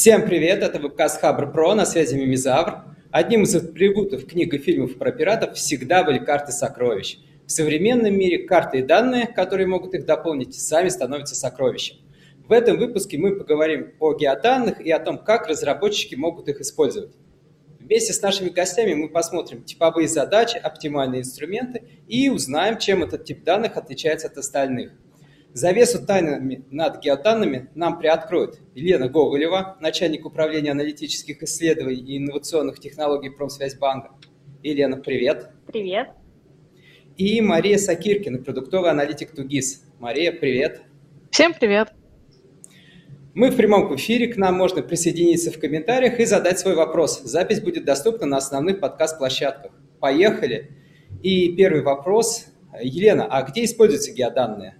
Всем привет, это вебкаст Хабр Про, на связи Мимизавр. Одним из атрибутов книг и фильмов про пиратов всегда были карты сокровищ. В современном мире карты и данные, которые могут их дополнить, сами становятся сокровищем. В этом выпуске мы поговорим о геоданных и о том, как разработчики могут их использовать. Вместе с нашими гостями мы посмотрим типовые задачи, оптимальные инструменты и узнаем, чем этот тип данных отличается от остальных. Завесу тайнами над геоданными нам приоткроет Елена Гоголева, начальник управления аналитических исследований и инновационных технологий Промсвязьбанка. Елена, привет. Привет. И Мария Сакиркина, продуктовый аналитик Тугис. Мария, привет. Всем привет. Мы в прямом эфире, к нам можно присоединиться в комментариях и задать свой вопрос. Запись будет доступна на основных подкаст-площадках. Поехали. И первый вопрос. Елена, а где используются геоданные?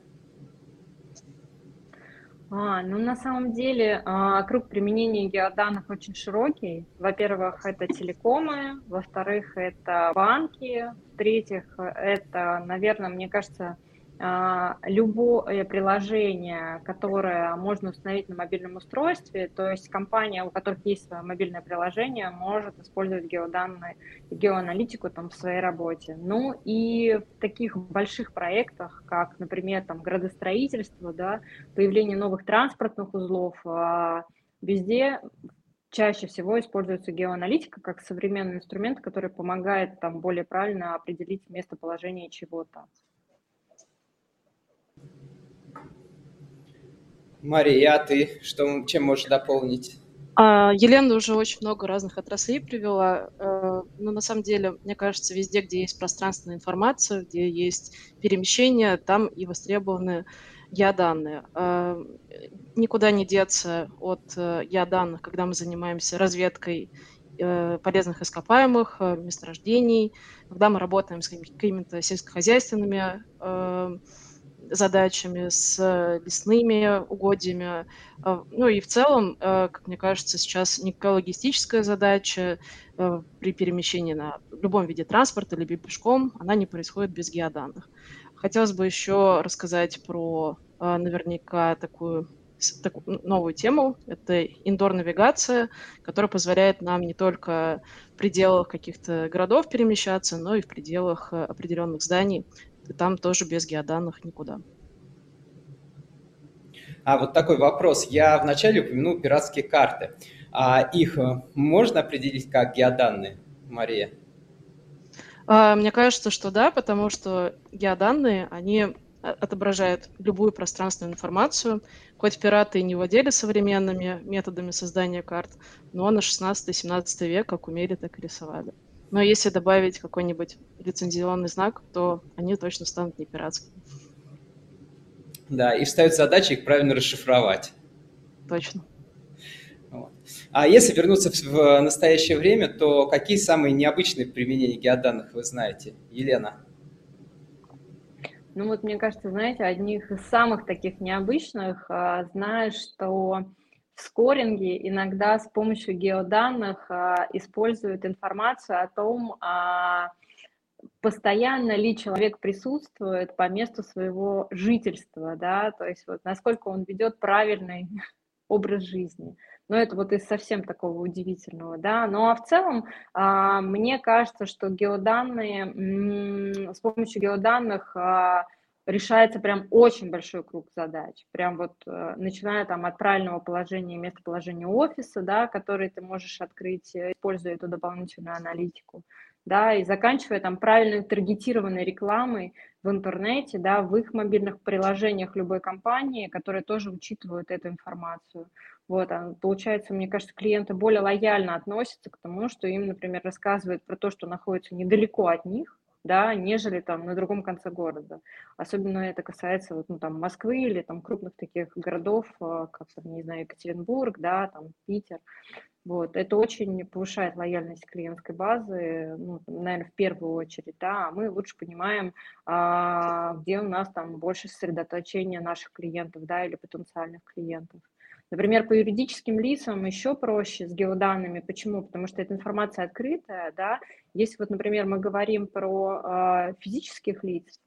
А, ну, на самом деле, а, круг применения геоданных очень широкий. Во-первых, это телекомы, во-вторых, это банки, в-третьих, это, наверное, мне кажется, любое приложение, которое можно установить на мобильном устройстве, то есть компания, у которых есть свое мобильное приложение, может использовать геоданные, геоаналитику там в своей работе. Ну и в таких больших проектах, как, например, там градостроительство, да, появление новых транспортных узлов, а, везде чаще всего используется геоаналитика как современный инструмент, который помогает там более правильно определить местоположение чего-то. Мария, а ты что, чем можешь дополнить? А, Елена уже очень много разных отраслей привела, э, но на самом деле, мне кажется, везде, где есть пространственная информация, где есть перемещение, там и востребованы я-данные. А, никуда не деться от э, я-данных, когда мы занимаемся разведкой э, полезных ископаемых, месторождений, когда мы работаем с какими-то сельскохозяйственными задачами, с лесными угодьями. А, ну и в целом, э, как мне кажется, сейчас некая логистическая задача э, при перемещении на любом виде транспорта, либо пешком, она не происходит без геоданных. Хотелось бы еще рассказать про э, наверняка такую такую новую тему. Это индор-навигация, которая позволяет нам не только в пределах каких-то городов перемещаться, но и в пределах определенных зданий и там тоже без геоданных никуда. А вот такой вопрос. Я вначале упомянул пиратские карты. А их э, можно определить как геоданные, Мария? А, мне кажется, что да, потому что геоданные, они отображают любую пространственную информацию. Хоть пираты и не владели современными методами создания карт, но на 16-17 век как умели, так и рисовали. Но если добавить какой-нибудь лицензионный знак, то они точно станут не пиратскими. Да, и встает задача их правильно расшифровать. Точно. Вот. А если вернуться в настоящее время, то какие самые необычные применения геоданных вы знаете, Елена? Ну вот, мне кажется, знаете, одних из самых таких необычных, а, знаю, что в скоринге иногда с помощью геоданных а, используют информацию о том, а, постоянно ли человек присутствует по месту своего жительства, да, то есть вот насколько он ведет правильный образ жизни. Но это вот из совсем такого удивительного, да. Ну а в целом, а, мне кажется, что геоданные, с помощью геоданных а, решается прям очень большой круг задач. Прям вот э, начиная там от правильного положения местоположения офиса, да, который ты можешь открыть, э, используя эту дополнительную аналитику, да, и заканчивая там правильной таргетированной рекламой в интернете, да, в их мобильных приложениях любой компании, которые тоже учитывают эту информацию. Вот, а получается, мне кажется, клиенты более лояльно относятся к тому, что им, например, рассказывают про то, что находится недалеко от них, да, нежели там на другом конце города. Особенно это касается вот, ну, там, Москвы или там крупных таких городов, а, как, там, не знаю, Екатеринбург, да, там, Питер. Вот. Это очень повышает лояльность клиентской базы, ну, наверное, в первую очередь, да, а мы лучше понимаем, а, где у нас там больше сосредоточения наших клиентов, да, или потенциальных клиентов. Например, по юридическим лицам еще проще с геоданными. Почему? Потому что эта информация открытая, да. Если вот, например, мы говорим про э, физических лиц,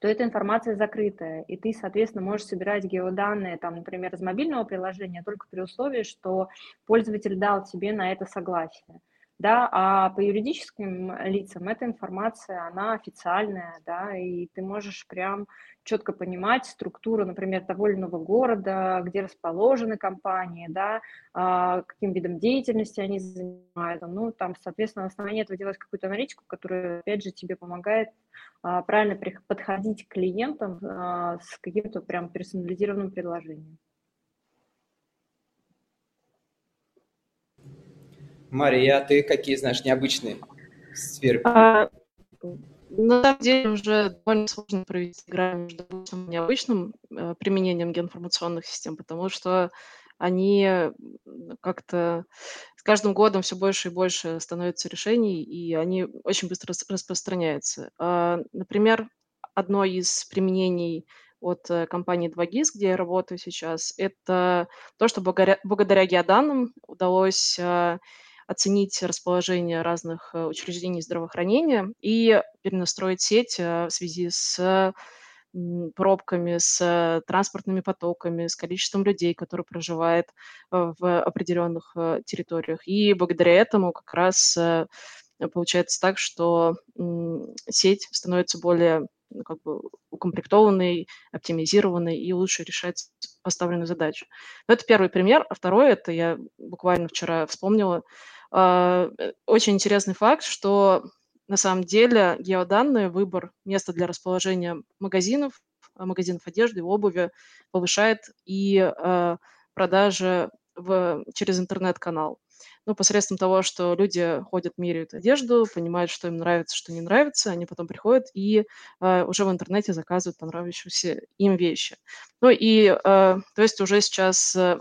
то эта информация закрытая, и ты, соответственно, можешь собирать геоданные, там, например, из мобильного приложения только при условии, что пользователь дал тебе на это согласие да, а по юридическим лицам эта информация, она официальная, да, и ты можешь прям четко понимать структуру, например, того или иного города, где расположены компании, да, а, каким видом деятельности они занимаются, ну, там, соответственно, на основании этого делать какую-то аналитику, которая, опять же, тебе помогает а, правильно подходить к клиентам а, с каким-то прям персонализированным предложением. Мария, а ты какие знаешь необычные сферы? А, на самом деле уже довольно сложно провести грань между необычным э, применением геоинформационных систем, потому что они как-то с каждым годом все больше и больше становятся решений, и они очень быстро распространяются. А, например, одно из применений от э, компании 2GIS, где я работаю сейчас, это то, что благодаря, благодаря геоданным удалось а, оценить расположение разных э, учреждений здравоохранения и перенастроить сеть э, в связи с пробками, с транспортными потоками, с количеством людей, которые проживают э, в определенных территориях. И благодаря этому как раз получается так, что сеть становится более ну, как бы укомплектованной, оптимизированной и лучше решать поставленную задачу. Но это первый пример. А второй, это я буквально вчера вспомнила, очень интересный факт, что на самом деле геоданные, выбор места для расположения магазинов, а, магазинов одежды, обуви повышает и а, продажи в, через интернет-канал. Ну, посредством того, что люди ходят, меряют одежду, понимают, что им нравится, что не нравится, они потом приходят и э, уже в интернете заказывают понравившиеся им вещи. Ну и, э, то есть уже сейчас, э,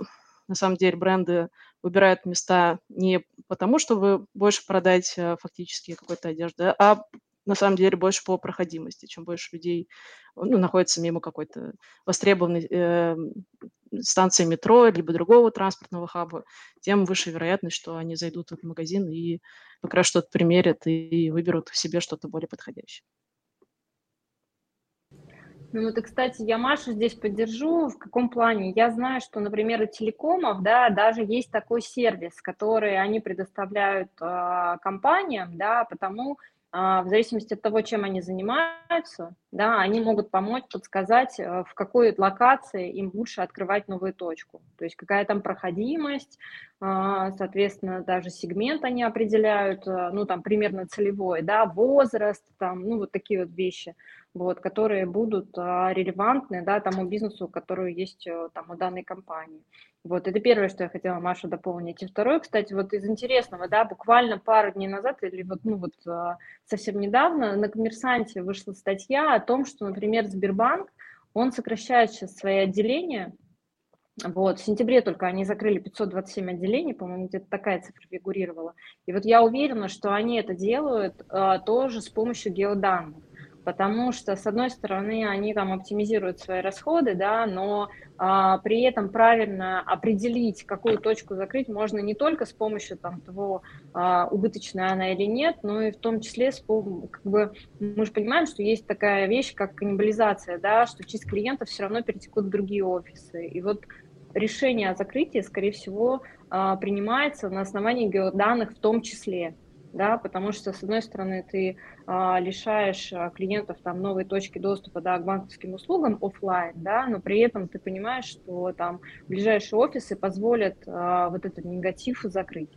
на самом деле, бренды выбирают места не потому, чтобы больше продать э, фактически какой-то одежды, а на самом деле больше по проходимости. Чем больше людей ну, находится мимо какой-то востребованной э, станции метро либо другого транспортного хаба, тем выше вероятность, что они зайдут в магазин и как раз что-то примерят и выберут себе что-то более подходящее. Ну вот, и, кстати, я Машу здесь поддержу. В каком плане? Я знаю, что, например, у телекомов, да, даже есть такой сервис, который они предоставляют э, компаниям, да, потому в зависимости от того, чем они занимаются, да, они могут помочь, подсказать, э, в какой локации им лучше открывать новую точку. То есть какая там проходимость, а, соответственно, даже сегмент они определяют, э, ну, там, примерно целевой, да, возраст, там, ну, вот такие вот вещи вот, которые будут а, релевантны да, тому бизнесу, который есть э, там, у данной компании. Вот, это первое, что я хотела, Маша, дополнить. И второе, кстати, вот из интересного, да, буквально пару дней назад или вот, ну, вот а, совсем недавно на «Коммерсанте» вышла статья о том, что, например, Сбербанк, он сокращает сейчас свои отделения, вот, в сентябре только они закрыли 527 отделений, по-моему, где-то такая цифра фигурировала. И вот я уверена, что они это делают а, тоже с помощью геоданных потому что, с одной стороны, они там оптимизируют свои расходы, да, но а, при этом правильно определить, какую точку закрыть, можно не только с помощью там, того, а, убыточная она или нет, но и в том числе, с, как бы, мы же понимаем, что есть такая вещь, как каннибализация, да, что часть клиентов все равно перетекут в другие офисы. И вот решение о закрытии, скорее всего, а, принимается на основании геоданных в том числе да, потому что, с одной стороны, ты а, лишаешь а, клиентов там новой точки доступа, да, к банковским услугам офлайн, да, но при этом ты понимаешь, что там ближайшие офисы позволят а, вот этот негатив закрыть.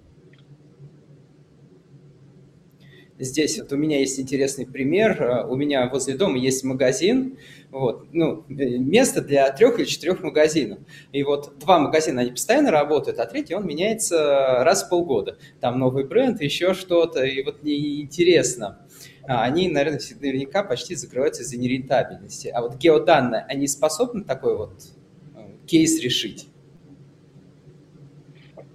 Здесь вот у меня есть интересный пример. Э, у меня возле дома есть магазин, вот, ну, э, место для трех или четырех магазинов. И вот два магазина, они постоянно работают, а третий, он меняется раз в полгода. Там новый бренд, еще что-то, и вот мне интересно. А, они, наверное, наверняка почти закрываются из-за нерентабельности. А вот геоданные, они способны такой вот э, кейс решить?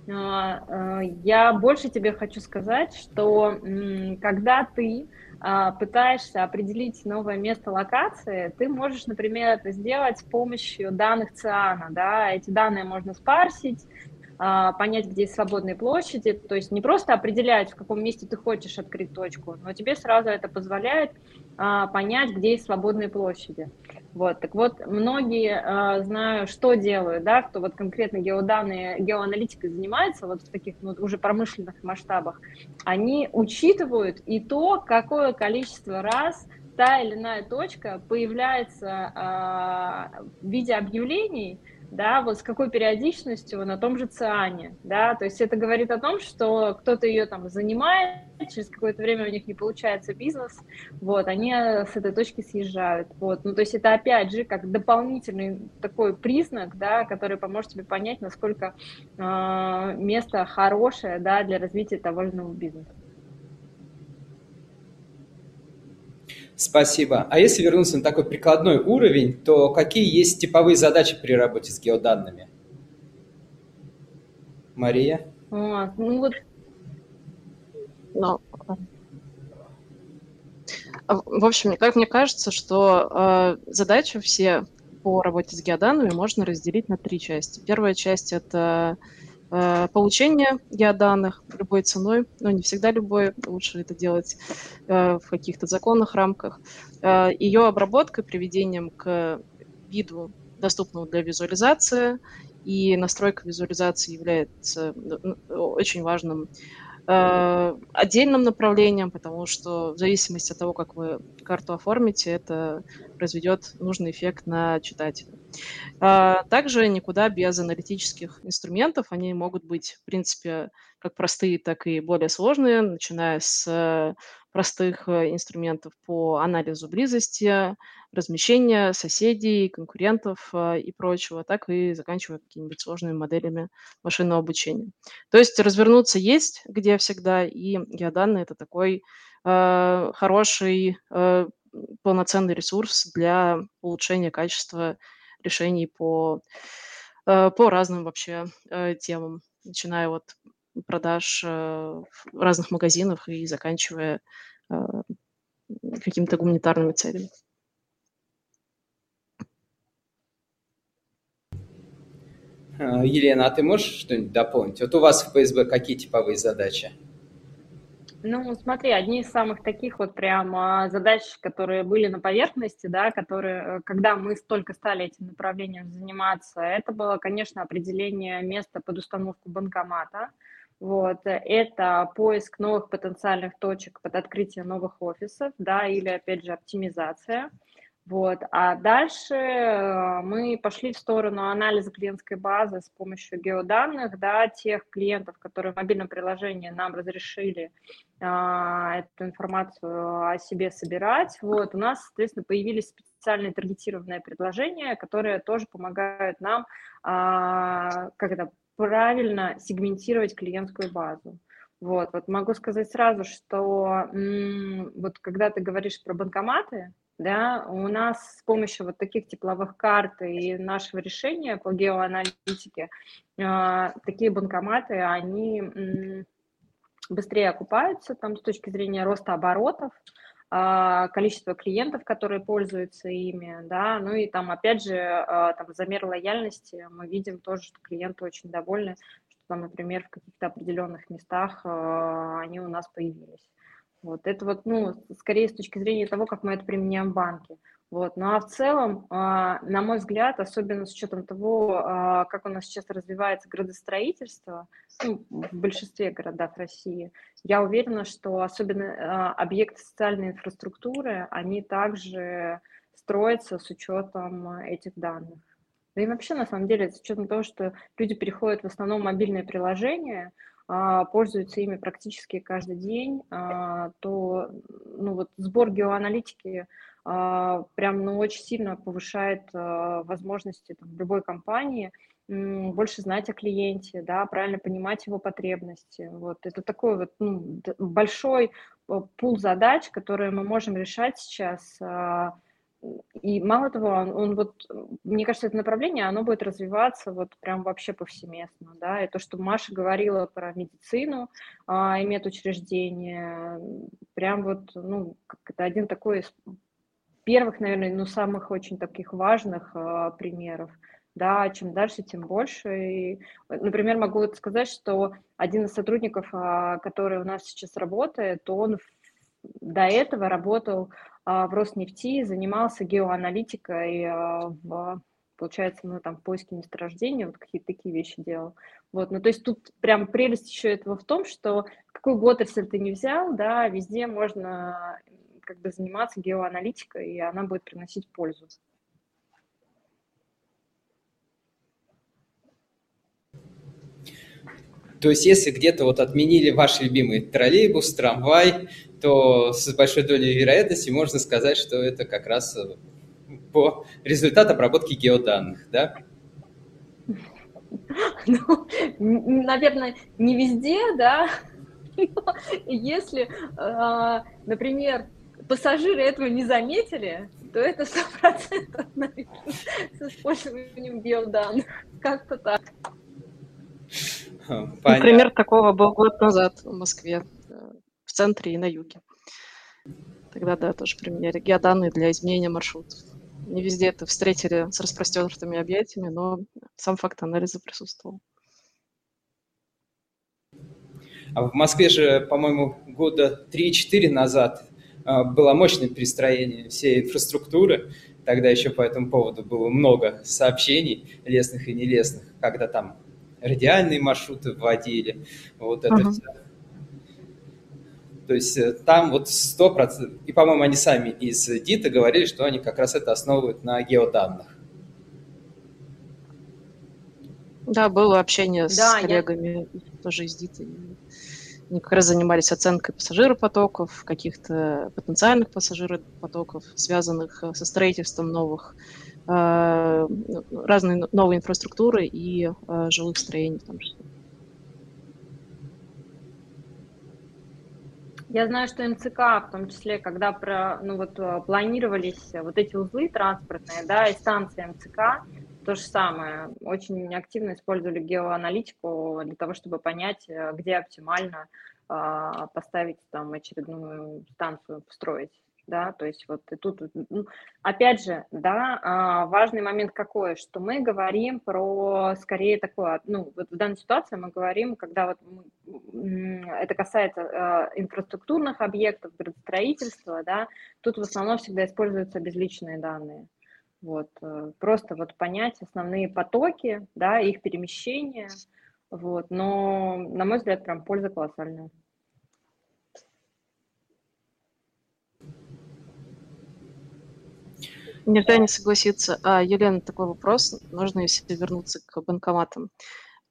А, э, я больше тебе хочу сказать, что когда ты а, пытаешься определить новое место локации, ты можешь, например, это сделать с помощью данных ЦИАНа. Да? Эти данные можно спарсить, а, понять, где свободные площади, то есть не просто определять, в каком месте ты хочешь открыть точку, но тебе сразу это позволяет а, понять, где есть свободные площади. Вот, так вот, многие, а, знаю, что делают, да, кто вот конкретно геоданные, геоаналитикой занимается, вот в таких ну, уже промышленных масштабах, они учитывают и то, какое количество раз та или иная точка появляется э, в виде объявлений, да, вот с какой периодичностью на том же циане, да, то есть это говорит о том, что кто-то ее там занимает, через какое-то время у них не получается бизнес, вот, они с этой точки съезжают, вот, ну, то есть это опять же как дополнительный такой признак, да, который поможет тебе понять, насколько э, место хорошее, да, для развития того или иного бизнеса. Спасибо. А если вернуться на такой прикладной уровень, то какие есть типовые задачи при работе с геоданными? Мария? А, ну вот, ну, в общем, как мне кажется, что э, задачи все по работе с геоданными можно разделить на три части. Первая часть – это Э, получение геоданных любой ценой, но не всегда любой, лучше это делать э, в каких-то законных рамках, э, ее обработкой, приведением к виду, доступному для визуализации, и настройка визуализации является очень важным отдельным направлением, потому что в зависимости от того, как вы карту оформите, это произведет нужный эффект на читателя. А, также никуда без аналитических инструментов. Они могут быть, в принципе, как простые, так и более сложные, начиная с простых э, инструментов по анализу близости, размещения соседей, конкурентов э, и прочего, так и заканчивая какими-нибудь сложными моделями машинного обучения. То есть развернуться есть где всегда, и геоданные – это такой э, хороший, э, полноценный ресурс для улучшения качества решений по, э, по разным вообще э, темам, начиная от продаж э, в разных магазинах и заканчивая какими-то гуманитарными целями. Елена, а ты можешь что-нибудь дополнить? Вот у вас в ФСБ какие типовые задачи? Ну, смотри, одни из самых таких вот прям а, задач, которые были на поверхности, да, которые, э, когда мы столько стали этим направлением заниматься, это было, конечно, определение места под установку банкомата. Вот, это поиск новых потенциальных точек под открытие новых офисов, да, или, опять же, оптимизация. Вот. А дальше э, мы пошли в сторону анализа клиентской базы с помощью геоданных, да, тех клиентов, которые в мобильном приложении нам разрешили а, эту информацию о себе собирать. Вот. У нас, соответственно, появились специальные таргетированные предложения, которые тоже помогают нам а, как это, правильно сегментировать клиентскую базу. Вот, вот могу сказать сразу, что вот когда ты говоришь про банкоматы, да, у нас с помощью вот таких тепловых карт и нашего решения по геоаналитике э, такие банкоматы, они быстрее окупаются там с точки зрения роста оборотов, э, количества клиентов, которые пользуются ими, да, ну и там опять же э, там замер лояльности мы видим тоже, что клиенты очень довольны, что там, например, в каких-то определенных местах э, они у нас появились. Вот это вот, ну, скорее с точки зрения того, как мы это применяем в банке. Вот. Ну а в целом, а, на мой взгляд, особенно с учетом того, а, как у нас сейчас развивается градостроительство ну, в большинстве городов России, я уверена, что особенно а, объекты социальной инфраструктуры, они также строятся с учетом этих данных. Да и вообще, на самом деле, с учетом того, что люди переходят в основном мобильные приложения, пользуются ими практически каждый день, а, то ну, вот сбор геоаналитики а, прям ну, очень сильно повышает возможности там, любой компании больше знать о клиенте, да, правильно понимать его потребности. Вот это такой вот ну, большой пул задач, которые мы можем решать сейчас и мало того, он, он вот, мне кажется, это направление, оно будет развиваться вот прям вообще повсеместно, да, и то, что Маша говорила про медицину а, и медучреждения, прям вот, ну, как это один такой из первых, наверное, ну, самых очень таких важных а, примеров, да, чем дальше, тем больше. И, например, могу вот сказать, что один из сотрудников, а, который у нас сейчас работает, он до этого работал в Роснефти, занимался геоаналитикой а, в получается, ну, там, в поиске месторождения, вот какие-то такие вещи делал. Вот, ну, то есть тут прям прелесть еще этого в том, что какую бы отрасль ты не взял, да, везде можно как бы заниматься геоаналитикой, и она будет приносить пользу. То есть, если где-то вот отменили ваш любимый троллейбус, трамвай, то с большой долей вероятности можно сказать, что это как раз э, по результат обработки геоданных, да? Ну, наверное, не везде, да. Если, а, например, пассажиры этого не заметили, то это сто процентов с использованием геоданных. Как-то так. Понятно. Например, такого был год назад в Москве, э, центре и на юге. Тогда, да, тоже применяли геоданные для изменения маршрутов. Не везде это встретили с распростертыми объятиями, но сам факт анализа присутствовал. А в Москве же, по-моему, года 3-4 назад а, было мощное перестроение всей инфраструктуры. Тогда еще по этому поводу было много сообщений, лестных и нелестных, когда там радиальные маршруты вводили. Вот это uh-huh. все то есть э, там вот 100%, и, по-моему, они сами из ДИТа говорили, что они как раз это основывают на геоданных. Да, было общение да, с коллегами я... тоже из ДИТа. Они как раз занимались оценкой пассажиропотоков, каких-то потенциальных пассажиропотоков, связанных э, со строительством новых э, разной новой инфраструктуры и жилых строений в том числе. Я знаю, что МЦК, в том числе, когда про, ну вот, э, планировались вот эти узлы транспортные, да, и станции МЦК, то же самое. Очень активно использовали геоаналитику для того, чтобы понять, э, где оптимально э, поставить там очередную станцию, встроить да, то есть вот и тут, ну, опять же, да, а, важный момент какой, что мы говорим про скорее такое, ну, вот в данной ситуации мы говорим, когда вот это касается а, инфраструктурных объектов, градостроительства, да, тут в основном всегда используются безличные данные. Вот, э, просто вот понять основные потоки, да, их перемещение, вот, но, на мой взгляд, прям польза колоссальная. Нельзя не согласиться. А, Елена, такой вопрос. Нужно, если вернуться к банкоматам.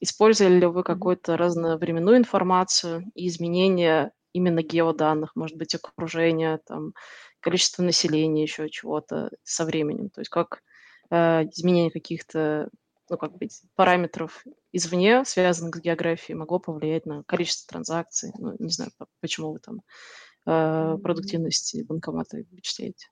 Использовали ли вы какую-то разновременную информацию и изменения именно геоданных, может быть, окружения, там, количество населения, еще чего-то со временем? То есть как э, изменение каких-то ну, как быть, параметров извне, связанных с географией, могло повлиять на количество транзакций. Ну, не знаю, почему вы там э, продуктивность банкомата вычисляете.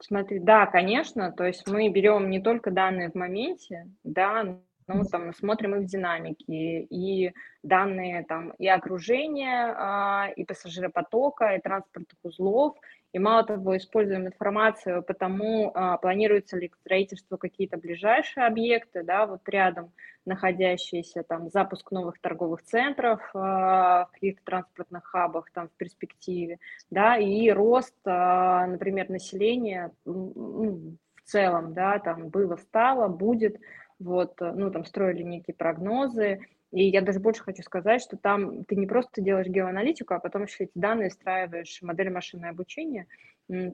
Смотри, да, конечно, то есть мы берем не только данные в моменте, да, ну, там, смотрим их динамике, и данные там и окружения, а, и пассажиропотока, и транспортных узлов, и мало того, используем информацию по тому, а, планируется ли строительство какие-то ближайшие объекты, да, вот рядом находящиеся, там, запуск новых торговых центров а, в каких-то транспортных хабах, там, в перспективе, да, и рост, например, населения ну, в целом, да, там, было, стало, будет, вот, ну, там строили некие прогнозы, и я даже больше хочу сказать, что там ты не просто делаешь геоаналитику, а потом еще эти данные встраиваешь в модель машинного обучения,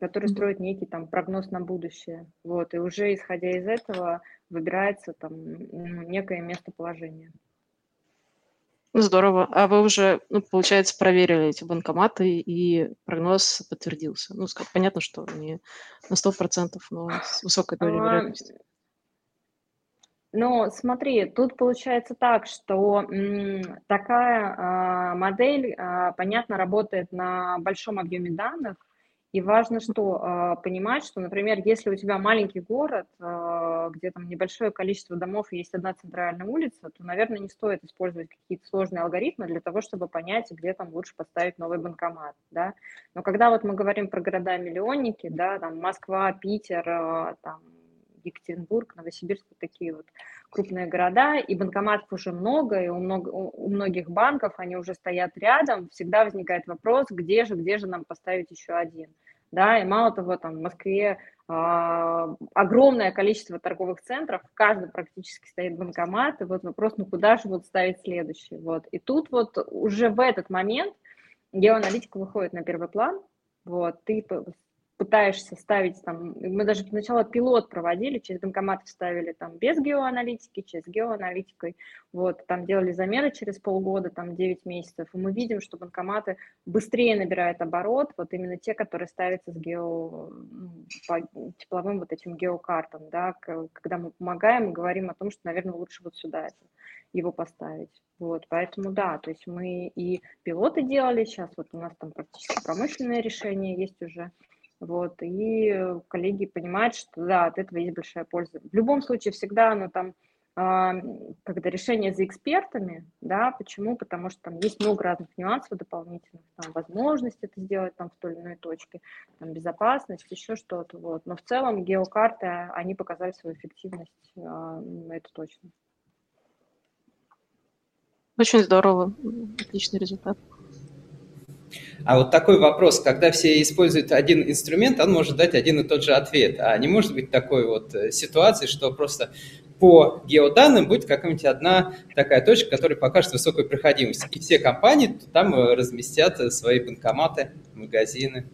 который строит некий там прогноз на будущее. Вот, и уже исходя из этого выбирается там ну, некое местоположение. Здорово. А вы уже, ну, получается, проверили эти банкоматы, и прогноз подтвердился. Ну, понятно, что не на 100%, но с высокой долей а, вероятности. Но смотри, тут получается так, что такая а, модель, а, понятно, работает на большом объеме данных, и важно что а, понимать, что, например, если у тебя маленький город, где там небольшое количество домов и есть одна центральная улица, то, наверное, не стоит использовать какие-то сложные алгоритмы для того, чтобы понять, где там лучше поставить новый банкомат, да. Но когда вот мы говорим про города-миллионники, да, там Москва, Питер, там Екатеринбург, Новосибирск, вот такие вот крупные города, и банкоматов уже много, и у, много, у многих банков они уже стоят рядом, всегда возникает вопрос, где же, где же нам поставить еще один. Да, и мало того, там в Москве э, огромное количество торговых центров, в каждом практически стоит банкомат, и вот вопрос, ну куда же вот ставить следующий, вот, и тут вот уже в этот момент геоаналитика выходит на первый план, вот, ты пытаешься ставить там, мы даже сначала пилот проводили, через банкоматы ставили там без геоаналитики, через геоаналитикой, вот, там делали замеры через полгода, там 9 месяцев, и мы видим, что банкоматы быстрее набирают оборот, вот именно те, которые ставятся с гео, ну, по тепловым вот этим геокартам, да, когда мы помогаем, мы говорим о том, что, наверное, лучше вот сюда это, его поставить. Вот, поэтому да, то есть мы и пилоты делали, сейчас вот у нас там практически промышленное решение есть уже, вот, и коллеги понимают, что да, от этого есть большая польза. В любом случае, всегда оно там, когда решение за экспертами, да, почему? Потому что там есть много разных нюансов дополнительных, там, возможность это сделать там в той или иной точке, там, безопасность, еще что-то, вот. Но в целом геокарты, они показали свою эффективность, э, это точно. Очень здорово, отличный результат. А вот такой вопрос, когда все используют один инструмент, он может дать один и тот же ответ. А не может быть такой вот э, ситуации, что просто по геоданным будет какая-нибудь одна такая точка, которая покажет высокую проходимость. И все компании там э, разместят э, свои банкоматы, магазины.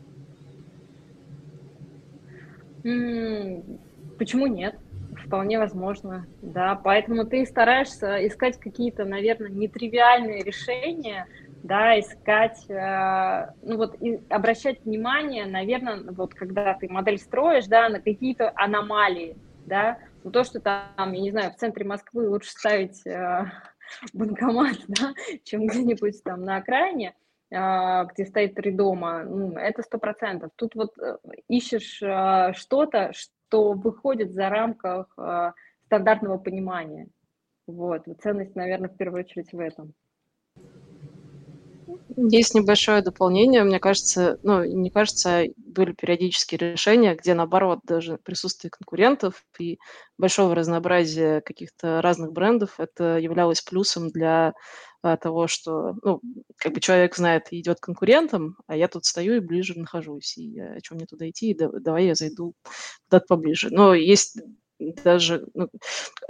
Почему нет? Вполне возможно, да. Поэтому ты стараешься искать какие-то, наверное, нетривиальные решения, да, искать, э, ну вот и обращать внимание, наверное, вот когда ты модель строишь, да, на какие-то аномалии, да, ну то, что там, я не знаю, в центре Москвы лучше ставить э, банкомат, да, чем где-нибудь там на окраине, э, где стоит три дома, ну, это сто процентов. Тут вот э, ищешь э, что-то, что выходит за рамках э, стандартного понимания. Вот, ценность, наверное, в первую очередь в этом. Есть небольшое дополнение. Мне кажется, ну, не кажется, были периодические решения, где, наоборот, даже присутствие конкурентов и большого разнообразия каких-то разных брендов, это являлось плюсом для а, того, что, ну, как бы человек знает идет к конкурентам, а я тут стою и ближе нахожусь, и о чем мне туда идти, и давай я зайду куда-то поближе. Но есть даже ну,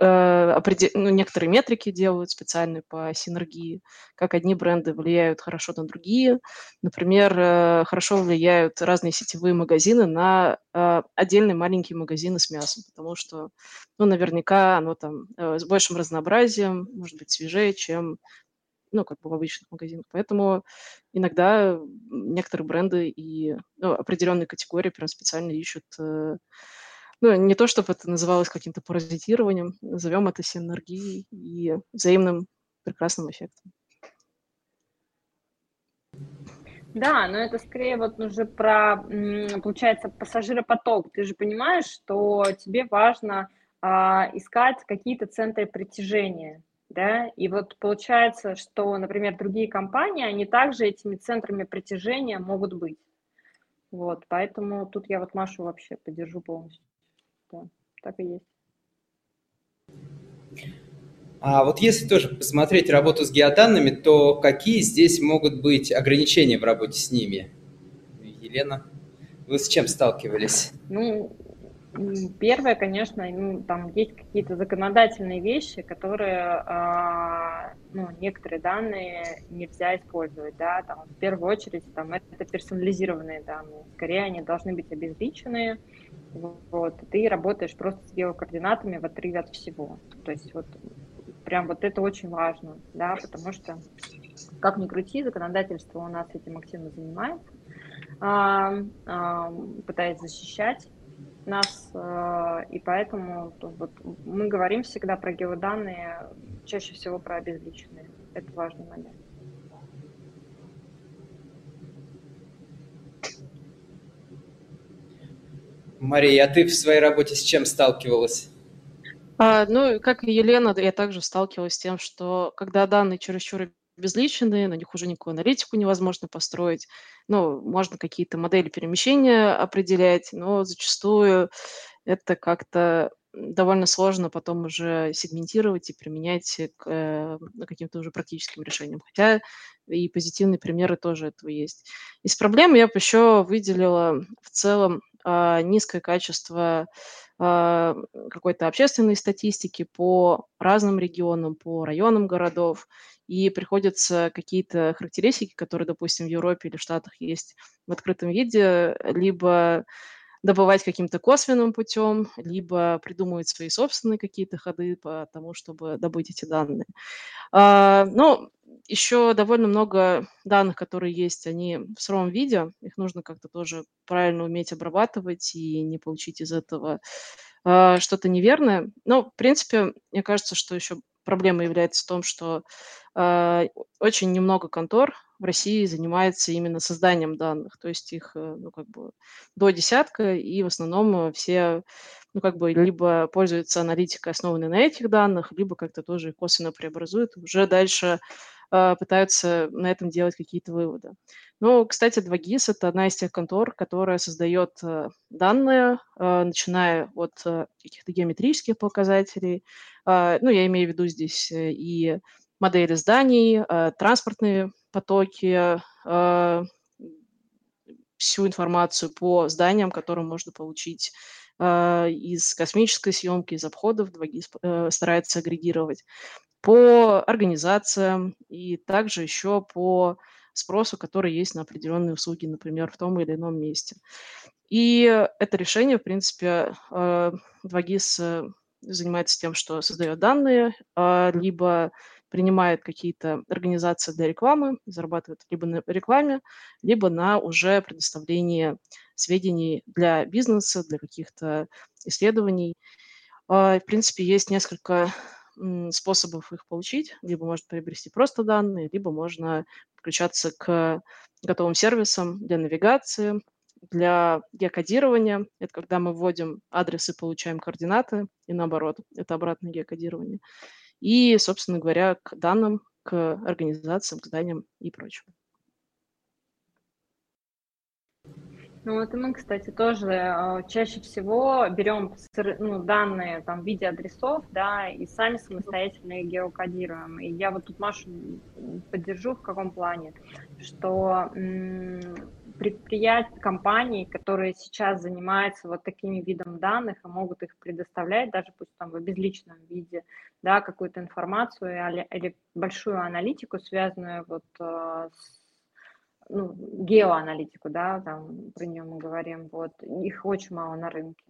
э, ну, некоторые метрики делают специальные по синергии, как одни бренды влияют хорошо на другие. Например, э, хорошо влияют разные сетевые магазины на э, отдельные маленькие магазины с мясом, потому что, ну, наверняка оно там э, с большим разнообразием, может быть, свежее, чем ну, как бы в обычных магазинах. Поэтому иногда некоторые бренды и ну, определенные категории прям специально ищут э, ну, не то, чтобы это называлось каким-то паразитированием, назовем это синергией и взаимным прекрасным эффектом. Да, но это скорее вот уже про, получается, пассажиропоток. Ты же понимаешь, что тебе важно а, искать какие-то центры притяжения, да, и вот получается, что, например, другие компании, они также этими центрами притяжения могут быть. Вот, поэтому тут я вот Машу вообще поддержу полностью да, так и есть. А вот если тоже посмотреть работу с геоданными, то какие здесь могут быть ограничения в работе с ними? Елена, вы с чем сталкивались? Ну, первое, конечно, ну, там есть какие-то законодательные вещи, которые, а, ну, некоторые данные нельзя использовать, да, там, в первую очередь, там, это персонализированные данные, скорее они должны быть обезличенные, вот, ты работаешь просто с геокоординатами в отрыве от всего. То есть вот прям вот это очень важно, да, потому что, как ни крути, законодательство у нас этим активно занимается, а, а, пытается защищать нас, а, и поэтому вот, мы говорим всегда про геоданные, чаще всего про обезличенные. Это важный момент. Мария, а ты в своей работе с чем сталкивалась? А, ну, как и Елена, я также сталкивалась с тем, что когда данные чересчур безличные, на них уже никакую аналитику невозможно построить. Ну, можно какие-то модели перемещения определять, но зачастую это как-то довольно сложно потом уже сегментировать и применять к э, каким-то уже практическим решениям. Хотя и позитивные примеры тоже этого есть. Из проблем я бы еще выделила в целом низкое качество э, какой-то общественной статистики по разным регионам, по районам городов, и приходится какие-то характеристики, которые, допустим, в Европе или в Штатах есть в открытом виде, либо добывать каким-то косвенным путем, либо придумывать свои собственные какие-то ходы по тому, чтобы добыть эти данные. А, ну, еще довольно много данных, которые есть, они в сыром виде, их нужно как-то тоже правильно уметь обрабатывать и не получить из этого а, что-то неверное. Но, в принципе, мне кажется, что еще проблема является в том, что э, очень немного контор в России занимается именно созданием данных, то есть их, э, ну, как бы до десятка, и в основном э, все, ну, как бы либо пользуются аналитикой, основанной на этих данных, либо как-то тоже косвенно преобразуют, уже дальше э, пытаются на этом делать какие-то выводы. Ну, кстати, 2GIS – это одна из тех контор, которая создает данные, начиная от каких-то геометрических показателей, ну, я имею в виду здесь и модели зданий, транспортные потоки, всю информацию по зданиям, которые можно получить из космической съемки, из обходов, 2GIS э, старается агрегировать, по организациям и также еще по спросу, который есть на определенные услуги, например, в том или ином месте. И это решение, в принципе, 2GIS занимается тем, что создает данные, а, либо принимает какие-то организации для рекламы, зарабатывает либо на рекламе, либо на уже предоставлении сведений для бизнеса, для каких-то исследований. А, в принципе, есть несколько способов их получить. Либо можно приобрести просто данные, либо можно подключаться к готовым сервисам для навигации, для геокодирования. Это когда мы вводим адрес и получаем координаты, и наоборот, это обратное геокодирование. И, собственно говоря, к данным, к организациям, к зданиям и прочему. Ну вот и мы, кстати, тоже э, чаще всего берем ну, данные там, в виде адресов, да, и сами самостоятельно их геокодируем. И я вот тут Машу поддержу в каком плане, что предприятия, компании, которые сейчас занимаются вот такими видом данных и могут их предоставлять, даже пусть там в безличном виде, да, какую-то информацию или, или большую аналитику, связанную вот э, с ну, геоаналитику, да, там про нее мы говорим, вот, их очень мало на рынке,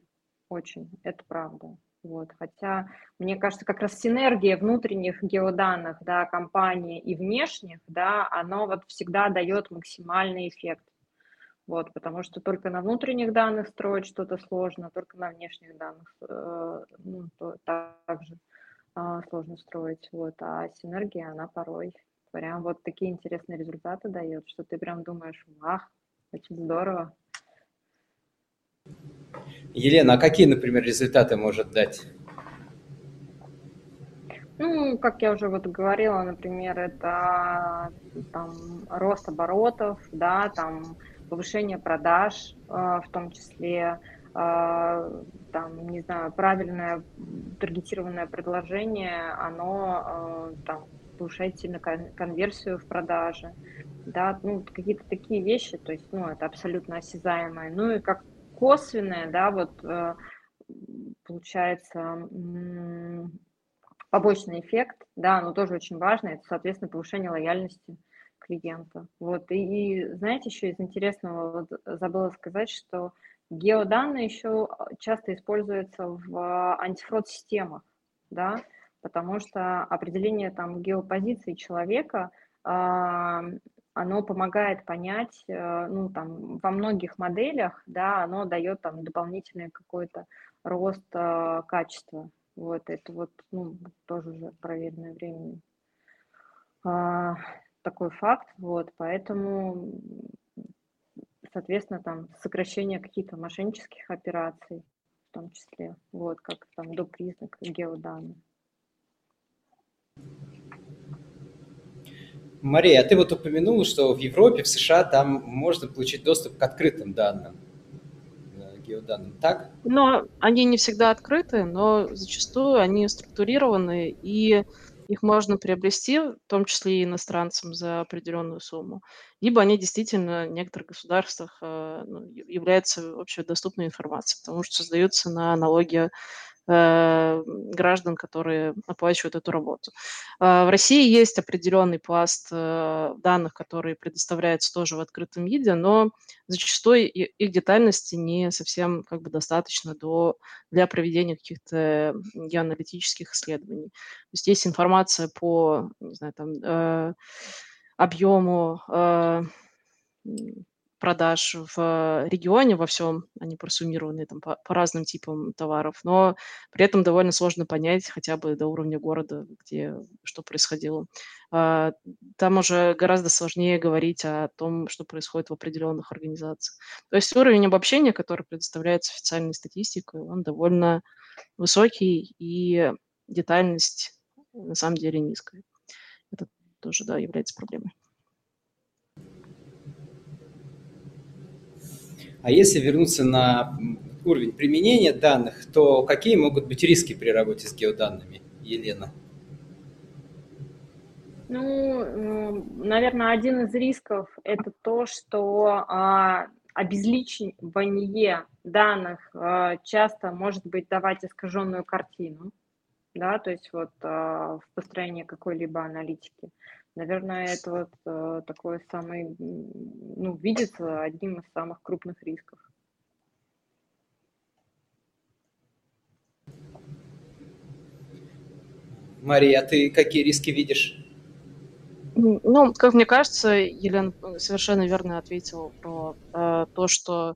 очень, это правда. Вот, хотя, мне кажется, как раз синергия внутренних геоданных, да, компании и внешних, да, оно вот всегда дает максимальный эффект. Вот, потому что только на внутренних данных строить что-то сложно, только на внешних данных э, ну, то, также э, сложно строить. Вот, а синергия, она порой прям вот такие интересные результаты дает, что ты прям думаешь, ах, очень здорово. Елена, а какие, например, результаты может дать? Ну, как я уже вот говорила, например, это там рост оборотов, да, там повышение продаж, э, в том числе, э, там, не знаю, правильное таргетированное предложение, оно э, там повышает сильно конверсию в продаже, да, ну, какие-то такие вещи, то есть, ну, это абсолютно осязаемое. Ну, и как косвенное, да, вот, получается, побочный эффект, да, но тоже очень важно, это, соответственно, повышение лояльности клиента. Вот, и, и знаете, еще из интересного, вот, забыла сказать, что геоданные еще часто используются в антифрод-системах, да, потому что определение там геопозиции человека, а, оно помогает понять, э, ну, там, во многих моделях, да, оно дает там дополнительный какой-то рост э, качества. Вот это вот, ну, тоже уже проверенное временем. Такой факт, вот, поэтому, соответственно, там сокращение каких-то мошеннических операций, в том числе, вот, как там до признак геоданных. Мария, а ты вот упомянула, что в Европе, в США там можно получить доступ к открытым данным. к геоданным, так? Но они не всегда открыты, но зачастую они структурированы, и их можно приобрести, в том числе и иностранцам, за определенную сумму. Либо они действительно в некоторых государствах э, ну, являются общедоступной информацией, потому что создаются на налоги Э, граждан, которые оплачивают эту работу. А, в России есть определенный пласт э, данных, которые предоставляются тоже в открытом виде, но зачастую их детальности не совсем как бы достаточно до, для проведения каких-то геоаналитических исследований. То есть есть информация по, не знаю, там, э, объему продаж в регионе во всем, они просуммированы там по, по разным типам товаров, но при этом довольно сложно понять хотя бы до уровня города, где что происходило. А, там уже гораздо сложнее говорить о том, что происходит в определенных организациях. То есть уровень обобщения, который предоставляется официальной статистикой, он довольно высокий, и детальность на самом деле низкая. Это тоже, да, является проблемой. А если вернуться на уровень применения данных, то какие могут быть риски при работе с геоданными, Елена? Ну, наверное, один из рисков – это то, что а, обезличивание данных а, часто может быть давать искаженную картину, да, то есть вот а, в построении какой-либо аналитики. Наверное, это вот э, такой самый, ну, видится одним из самых крупных рисков. Мария, а ты какие риски видишь? Ну, как мне кажется, Елена совершенно верно ответила про э, то, что э,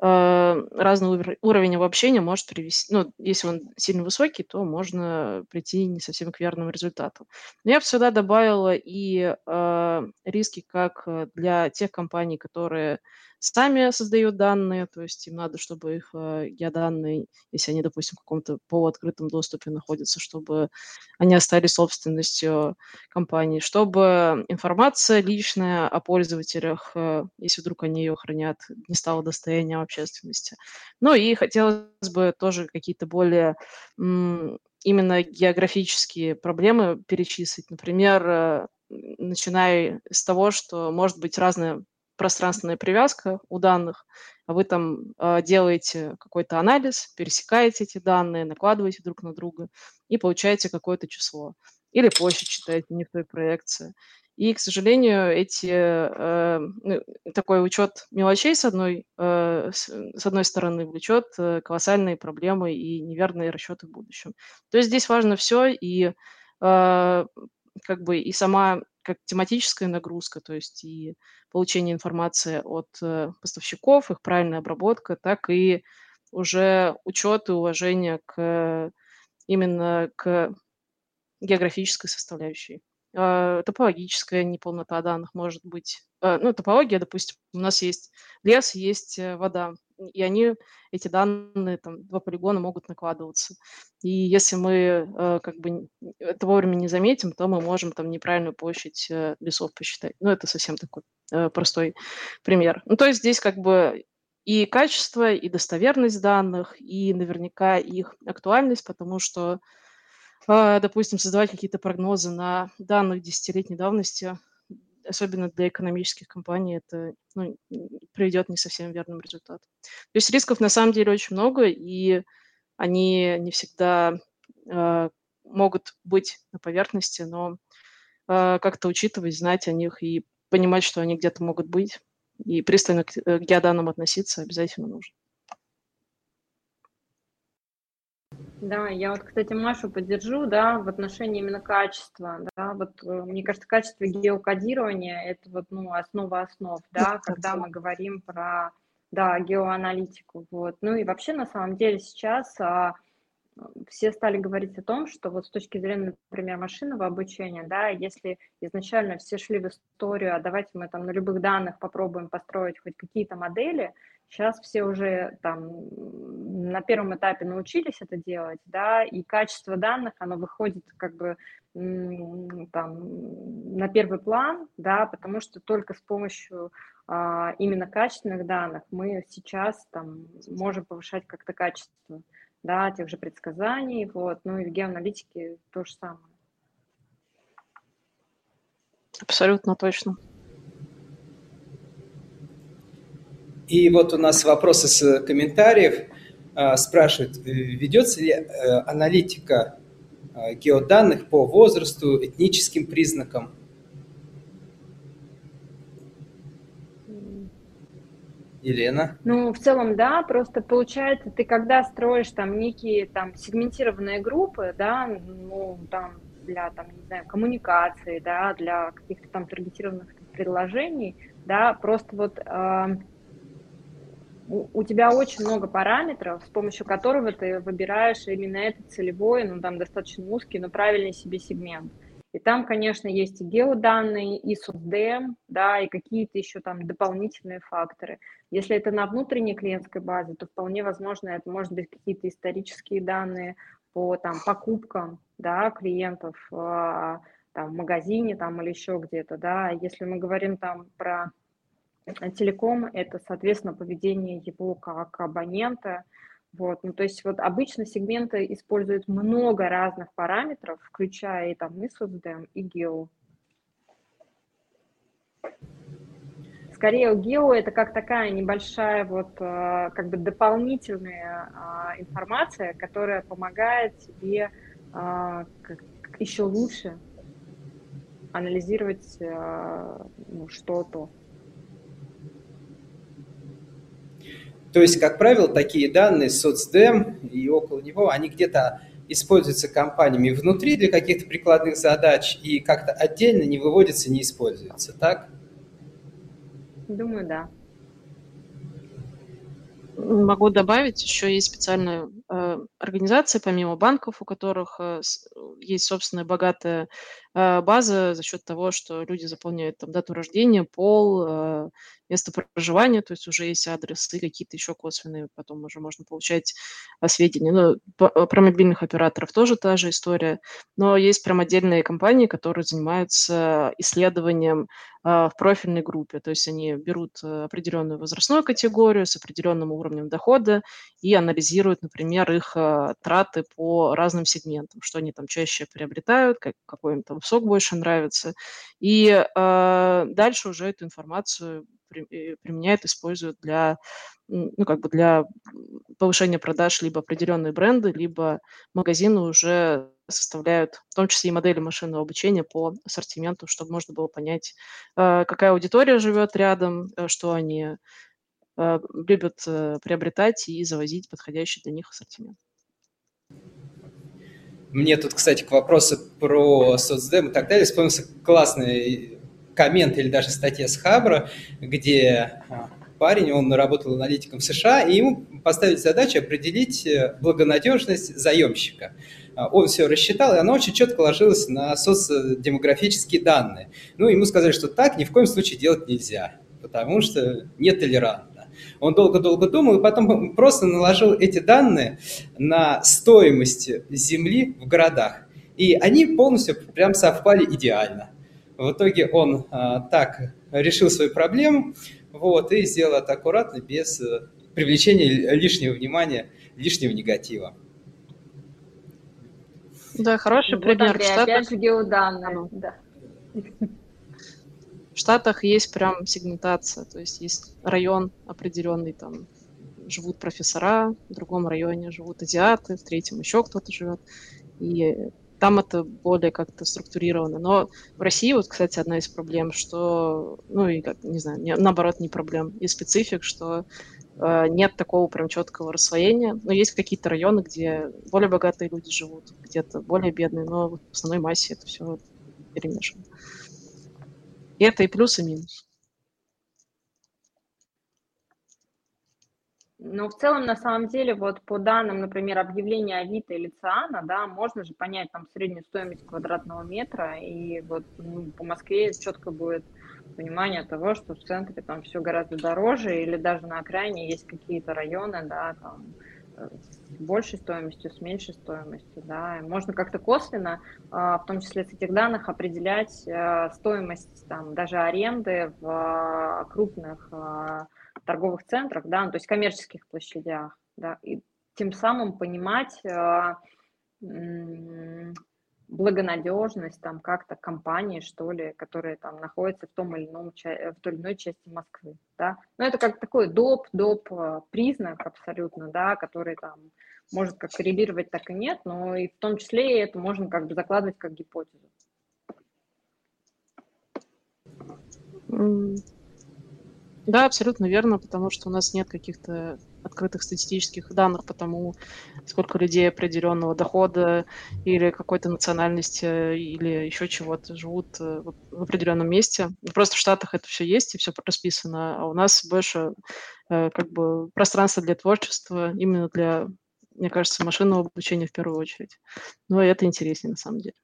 разный уровень обобщения может привести, ну, если он сильно высокий, то можно прийти не совсем к верному результату. Но я бы сюда добавила и э, риски как для тех компаний, которые сами создают данные, то есть им надо, чтобы их э, геоданные, если они, допустим, в каком-то полуоткрытом доступе находятся, чтобы они остались собственностью компании, чтобы информация личная о пользователях, э, если вдруг они ее хранят, не стала достоянием общественности. Ну и хотелось бы тоже какие-то более именно географические проблемы перечислить. Например, э, начиная с того, что может быть разная пространственная привязка у данных, а вы там э, делаете какой-то анализ, пересекаете эти данные, накладываете друг на друга и получаете какое-то число. Или площадь считаете не в той проекции. И, к сожалению, эти, э, ну, такой учет мелочей с одной, э, с, одной стороны влечет э, колоссальные проблемы и неверные расчеты в будущем. То есть здесь важно все, и э, как бы и сама как тематическая нагрузка, то есть и получение информации от э, поставщиков, их правильная обработка, так и уже учет и уважение к именно к географической составляющей. Э, топологическая неполнота данных может быть. Э, ну, топология, допустим, у нас есть лес, есть э, вода и они, эти данные, там, два полигона могут накладываться. И если мы э, как бы это вовремя не заметим, то мы можем там неправильную площадь э, лесов посчитать. Ну, это совсем такой простой пример. Ну, то есть здесь как бы и качество, и достоверность данных, и наверняка их актуальность, потому что, допустим, создавать какие-то прогнозы на данных десятилетней давности особенно для экономических компаний, это ну, приведет не совсем верным результатом. То есть рисков на самом деле очень много, и они не всегда э, могут быть на поверхности, но э, как-то учитывать, знать о них и понимать, что они где-то могут быть, и пристально к, э, к геоданным относиться обязательно нужно. Да, я вот, кстати, Машу поддержу, да, в отношении именно качества, да, вот э, мне кажется, качество геокодирования – это вот, ну, основа основ, да, когда мы говорим про, да, геоаналитику, вот. Ну и вообще, на самом деле, сейчас а, все стали говорить о том, что вот с точки зрения, например, машинного обучения, да, если изначально все шли в историю, а давайте мы там на любых данных попробуем построить хоть какие-то модели, сейчас все уже там на первом этапе научились это делать, да, и качество данных, оно выходит как бы там, на первый план, да, потому что только с помощью а, именно качественных данных мы сейчас там можем повышать как-то качество, да, тех же предсказаний, вот, ну и в геоаналитике то же самое. Абсолютно точно. И вот у нас вопросы с комментариев. А, спрашивают, э, ведется ли э, аналитика а, геоданных по возрасту, этническим признакам? Елена? Ну, в целом, да, просто получается, ты когда строишь там некие там сегментированные группы, да, ну, там, для, там, не знаю, коммуникации, да, для каких-то там таргетированных предложений, да, просто вот э, у тебя очень много параметров, с помощью которого ты выбираешь именно этот целевой, ну, там, достаточно узкий, но правильный себе сегмент. И там, конечно, есть и геоданные, и SOSDEM, да, и какие-то еще там дополнительные факторы. Если это на внутренней клиентской базе, то вполне возможно, это может быть какие-то исторические данные по там, покупкам да, клиентов а, там, в магазине там, или еще где-то. Да. Если мы говорим там про телеком, это, соответственно, поведение его как абонента. Вот, ну, то есть вот обычно сегменты используют много разных параметров, включая и там и SOSDEM, и гео. Скорее, гео это как такая небольшая вот э, как бы дополнительная а, информация, которая помогает тебе а, еще лучше анализировать э, ну, что-то. То есть, как правило, такие данные, соцдем и около него, они где-то используются компаниями внутри для каких-то прикладных задач и как-то отдельно не выводятся, не используются, так? Думаю, да. Могу добавить, еще есть специальная организация, помимо банков, у которых э, есть собственная богатая э, база за счет того, что люди заполняют там дату рождения, пол, э, место проживания, то есть уже есть адрес и какие-то еще косвенные, потом уже можно получать сведения. Ну, по, про мобильных операторов тоже та же история, но есть прям отдельные компании, которые занимаются исследованием в профильной группе, то есть они берут определенную возрастную категорию с определенным уровнем дохода и анализируют, например, их а, траты по разным сегментам, что они там чаще приобретают, как, какой им там сок больше нравится, и э, дальше уже эту информацию применяют, используют для, ну, как бы для повышения продаж либо определенные бренды, либо магазины уже составляют, в том числе и модели машинного обучения по ассортименту, чтобы можно было понять, э, какая аудитория живет рядом, э, что они э, любят приобретать и завозить подходящий для них ассортимент. Мне тут, кстати, к вопросу про соцдем и так далее вспомнился классный коммент или даже статья с Хабра, где а, парень, он работал аналитиком в США, и ему поставили задачу определить э, благонадежность заемщика. А, он все рассчитал, и оно очень четко ложилось на социодемографические данные. Ну, ему сказали, что так ни в коем случае делать нельзя, потому что нетолерантно. Он долго-долго думал, и потом просто наложил эти данные на стоимость земли в городах. И они полностью прям совпали идеально. В итоге он а, так решил свою проблему вот, и сделал это аккуратно, без э, привлечения лишнего внимания, лишнего негатива. Да, хороший вот пример. Андрей. Опять же геоданные. Да. В Штатах есть прям сегментация, то есть есть район определенный, там живут профессора, в другом районе живут азиаты, в третьем еще кто-то живет. И там это более как-то структурировано. Но в России, вот, кстати, одна из проблем, что, ну и, как, не знаю, не, наоборот, не проблем, и специфик, что э, нет такого прям четкого рассвоения. Но есть какие-то районы, где более богатые люди живут, где-то более бедные, но в основной массе это все перемешано. Это и плюс, и минус. Но в целом, на самом деле, вот по данным, например, объявления Авито или Циана, да, можно же понять там среднюю стоимость квадратного метра, и вот ну, по Москве четко будет понимание того, что в центре там все гораздо дороже, или даже на окраине есть какие-то районы, да, там с большей стоимостью, с меньшей стоимостью, да, можно как-то косвенно, в том числе с этих данных, определять стоимость там даже аренды в крупных торговых центрах, да, ну, то есть коммерческих площадях, да, и тем самым понимать благонадежность там как-то компании, что ли, которые там находятся в том или ином, в той или иной части Москвы, да. Но это как такой доп, доп э, признак абсолютно, да, который там может как коррелировать, так и нет, но и в том числе это можно как бы закладывать как гипотезу. Да, абсолютно верно, потому что у нас нет каких-то открытых статистических данных по тому, сколько людей определенного дохода или какой-то национальности или еще чего-то живут э, в определенном месте. Просто в Штатах это все есть и все расписано, а у нас больше э, как бы пространство для творчества, именно для, мне кажется, машинного обучения в первую очередь. Но это интереснее на самом деле.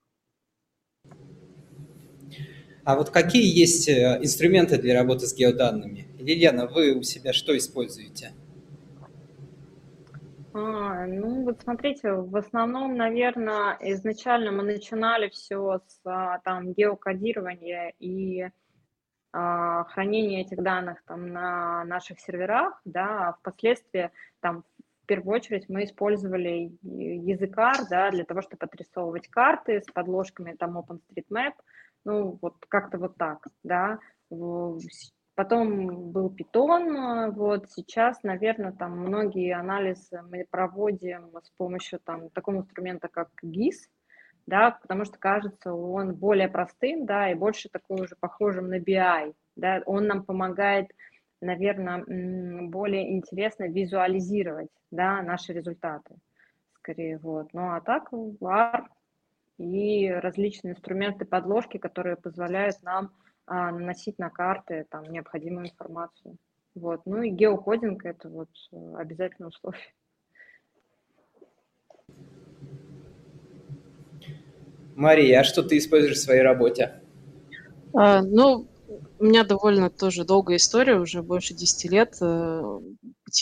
А вот какие есть э, инструменты для работы с геоданными? Лилиана, вы у себя что используете? А, ну, вот смотрите, в основном, наверное, изначально мы начинали все с а, там геокодирования и а, хранения этих данных там на наших серверах, да, а впоследствии там в первую очередь мы использовали языкар, да, для того, чтобы отрисовывать карты с подложками там OpenStreetMap, ну, вот как-то вот так, да. Потом был питон, вот сейчас, наверное, там многие анализы мы проводим с помощью там такого инструмента, как GIS, да, потому что кажется он более простым, да, и больше такой уже похожим на BI, да, он нам помогает, наверное, более интересно визуализировать, да, наши результаты, скорее, вот. Ну, а так, VAR и различные инструменты подложки, которые позволяют нам а, наносить на карты там необходимую информацию. Вот. Ну и геокодинг – это вот э, обязательное условие. Мария, а что ты используешь в своей работе? А, ну, у меня довольно тоже долгая история, уже больше 10 лет. Э,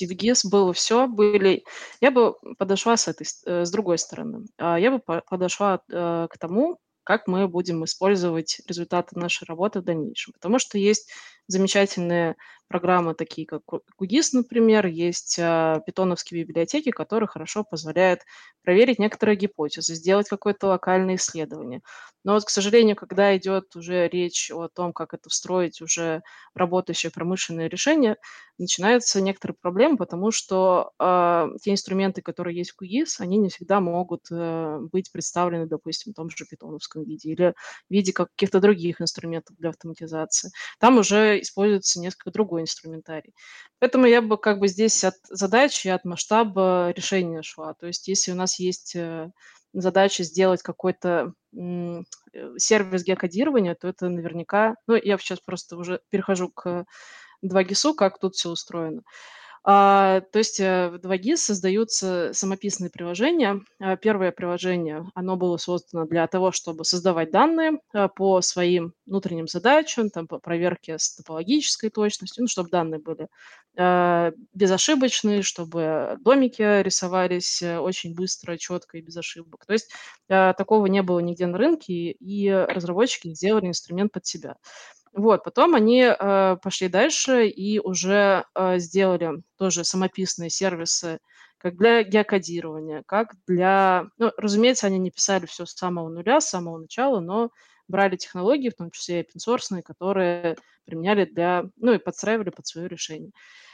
ГИС было все, были... Я бы подошла с, этой, э, с другой стороны. А, я бы подошла э, к тому, как мы будем использовать результаты нашей работы в дальнейшем. Потому что есть замечательные программы, такие как QGIS, например, есть а, питоновские библиотеки, которые хорошо позволяют проверить некоторые гипотезы, сделать какое-то локальное исследование. Но вот, к сожалению, когда идет уже речь о том, как это встроить уже работающее промышленное решение, начинаются некоторые проблемы, потому что э, те инструменты, которые есть в QGIS, они не всегда могут э, быть представлены, допустим, в том же питоновском виде или в виде каких-то других инструментов для автоматизации. Там уже используется несколько другой инструментарий. Поэтому я бы как бы здесь от задачи, от масштаба решения шла. То есть если у нас есть э, задача сделать какой-то э, сервис геокодирования, то это наверняка... Ну, я сейчас просто уже перехожу к 2GIS, как тут все устроено. А, то есть э, в 2GIS создаются самописные приложения. А, первое приложение, оно было создано для того, чтобы создавать данные а, по своим внутренним задачам, там, по проверке с топологической точностью, ну, чтобы данные были а, безошибочные, чтобы домики рисовались э, очень быстро, четко и без ошибок. То есть а, такого не было нигде на рынке, и разработчики сделали инструмент под себя. Вот, потом они э, пошли дальше и уже э, сделали тоже самописные сервисы как для геокодирования, как для... Ну, разумеется, они не писали все с самого нуля, с самого начала, но брали технологии, в том числе open source, которые применяли для... Ну, и подстраивали под свое решение.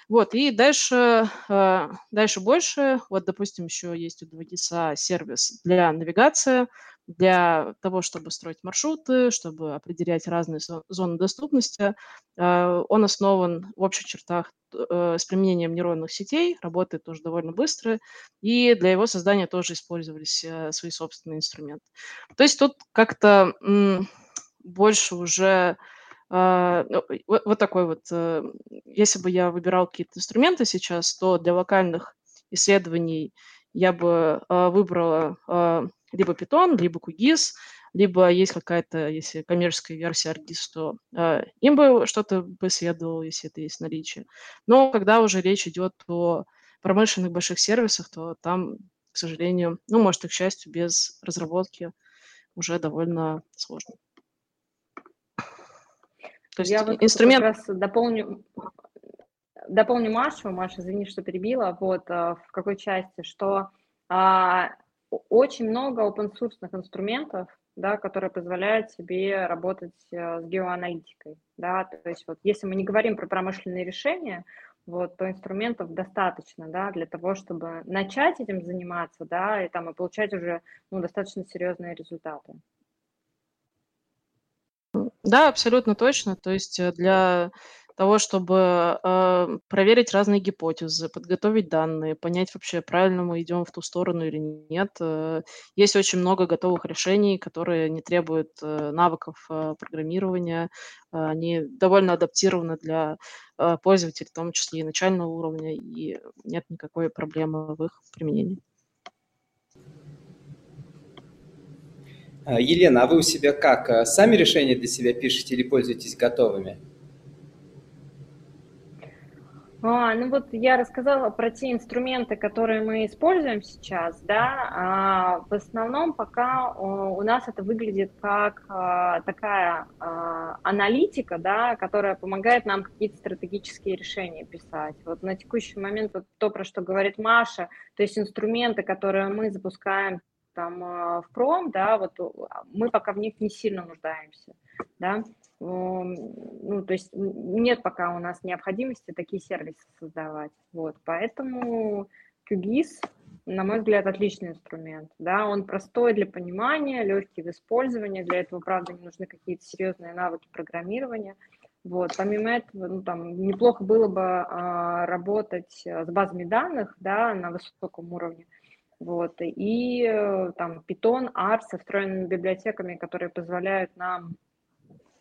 Вот, и дальше, э, дальше больше. Вот, допустим, еще есть у 2GIS сервис для навигации, для того, чтобы строить маршруты, чтобы определять разные зоны доступности. Э, он основан в общих чертах э, с применением нейронных сетей, работает тоже довольно быстро, и для его создания тоже использовались свои собственные инструменты. То есть тут как-то больше уже ну, вот такой вот, если бы я выбирал какие-то инструменты сейчас, то для локальных исследований я бы выбрала либо Python, либо QGIS, либо есть какая-то, если коммерческая версия ArcGIS, то э, им бы что-то бы следовало, если это есть наличие. Но когда уже речь идет о промышленных больших сервисах, то там, к сожалению, ну, может, и к счастью, без разработки уже довольно сложно. То есть Я вот инструмент... как раз дополню, дополню Машу. Маша, извини, что перебила. Вот э, в какой части, что а, очень много open source инструментов, да, которые позволяют себе работать э, с геоаналитикой. Да, то есть вот если мы не говорим про промышленные решения, вот, то инструментов достаточно, да, для того, чтобы начать этим заниматься, да, и там и получать уже, ну, достаточно серьезные результаты. Да, абсолютно точно. То есть э, для того, чтобы э, проверить разные гипотезы, подготовить данные, понять вообще, правильно мы идем в ту сторону или нет. Э, есть очень много готовых решений, которые не требуют э, навыков э, программирования. Э, они довольно адаптированы для э, пользователей, в том числе и начального уровня, и нет никакой проблемы в их применении. Елена, а вы у себя как? А, сами решения для себя пишете или пользуетесь готовыми? А, ну вот я рассказала про те инструменты, которые мы используем сейчас, да, а в основном пока у нас это выглядит как а, такая а, аналитика, да, которая помогает нам какие-то стратегические решения писать. Вот на текущий момент вот то, про что говорит Маша, то есть инструменты, которые мы запускаем там а, в пром, да, вот а, мы пока в них не сильно нуждаемся, да, ну, то есть нет пока у нас необходимости такие сервисы создавать, вот, поэтому QGIS, на мой взгляд, отличный инструмент, да, он простой для понимания, легкий в использовании, для этого, правда, не нужны какие-то серьезные навыки программирования, вот, помимо этого, ну, там, неплохо было бы а, работать с базами данных, да, на высоком уровне, вот, и э, там Python, R со встроенными библиотеками, которые позволяют нам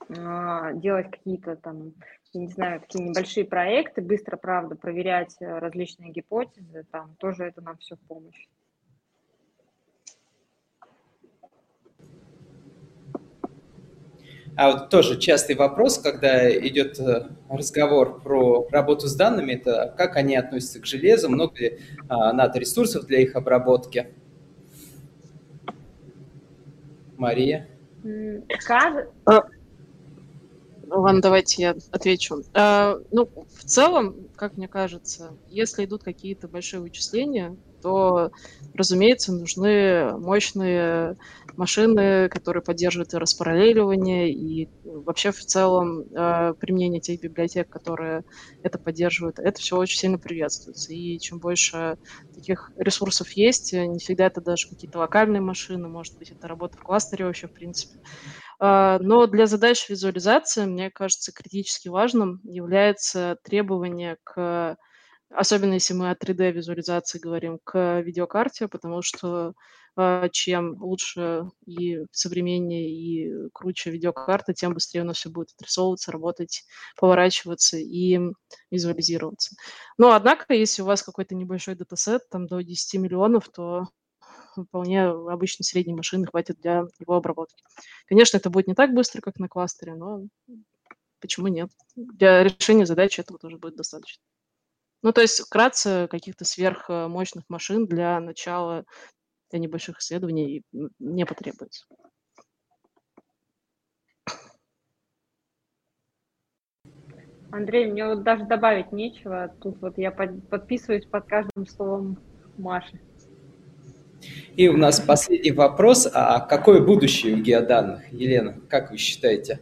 а, делать какие-то там, я не знаю, такие небольшие проекты, быстро, правда, проверять э, различные гипотезы, там тоже это нам все в помощь. А вот тоже частый вопрос, когда идет э, разговор про работу с данными, это как они относятся к железу, много ли а, надо ресурсов для их обработки? Мария? Кажется... А, ладно, давайте я отвечу. А, ну, в целом, как мне кажется, если идут какие-то большие вычисления, то, разумеется, нужны мощные машины, которые поддерживают и распараллеливание, и вообще в целом э, применение тех библиотек, которые это поддерживают, это все очень сильно приветствуется. И чем больше таких ресурсов есть, не всегда это даже какие-то локальные машины, может быть, это работа в кластере вообще, в принципе. Э, но для задач визуализации, мне кажется, критически важным является требование к особенно если мы о 3D-визуализации говорим, к видеокарте, потому что а, чем лучше и современнее, и круче видеокарта, тем быстрее у нас все будет отрисовываться, работать, поворачиваться и визуализироваться. Но, однако, если у вас какой-то небольшой датасет, там до 10 миллионов, то вполне обычной средней машины хватит для его обработки. Конечно, это будет не так быстро, как на кластере, но почему нет? Для решения задачи этого тоже будет достаточно. Ну, то есть вкратце каких-то сверхмощных машин для начала для небольших исследований не потребуется. Андрей, мне вот даже добавить нечего. Тут вот я под, подписываюсь под каждым словом Маши. И у нас последний вопрос. А какое будущее у геоданных? Елена, как вы считаете?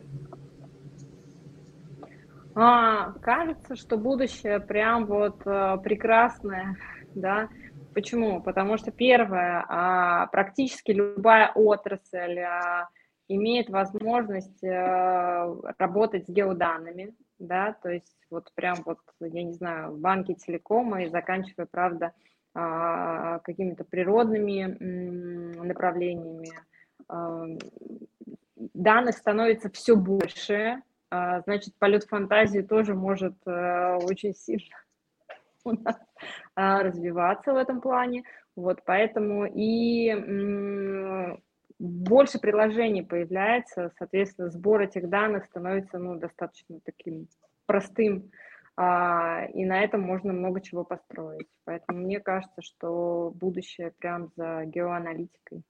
А, кажется, что будущее прям вот а, прекрасное, да. Почему? Потому что первое, а, практически любая отрасль а, имеет возможность а, работать с геоданными, да, то есть вот прям вот, я не знаю, банки телекома и заканчивая, правда, а, какими-то природными м, направлениями. А, данных становится все больше, значит, полет фантазии тоже может э, очень сильно у нас а, развиваться в этом плане. Вот, поэтому и больше приложений появляется, соответственно, сбор этих данных становится ну, достаточно таким простым а, и на этом можно много чего построить. Поэтому мне кажется, что будущее прям за геоаналитикой.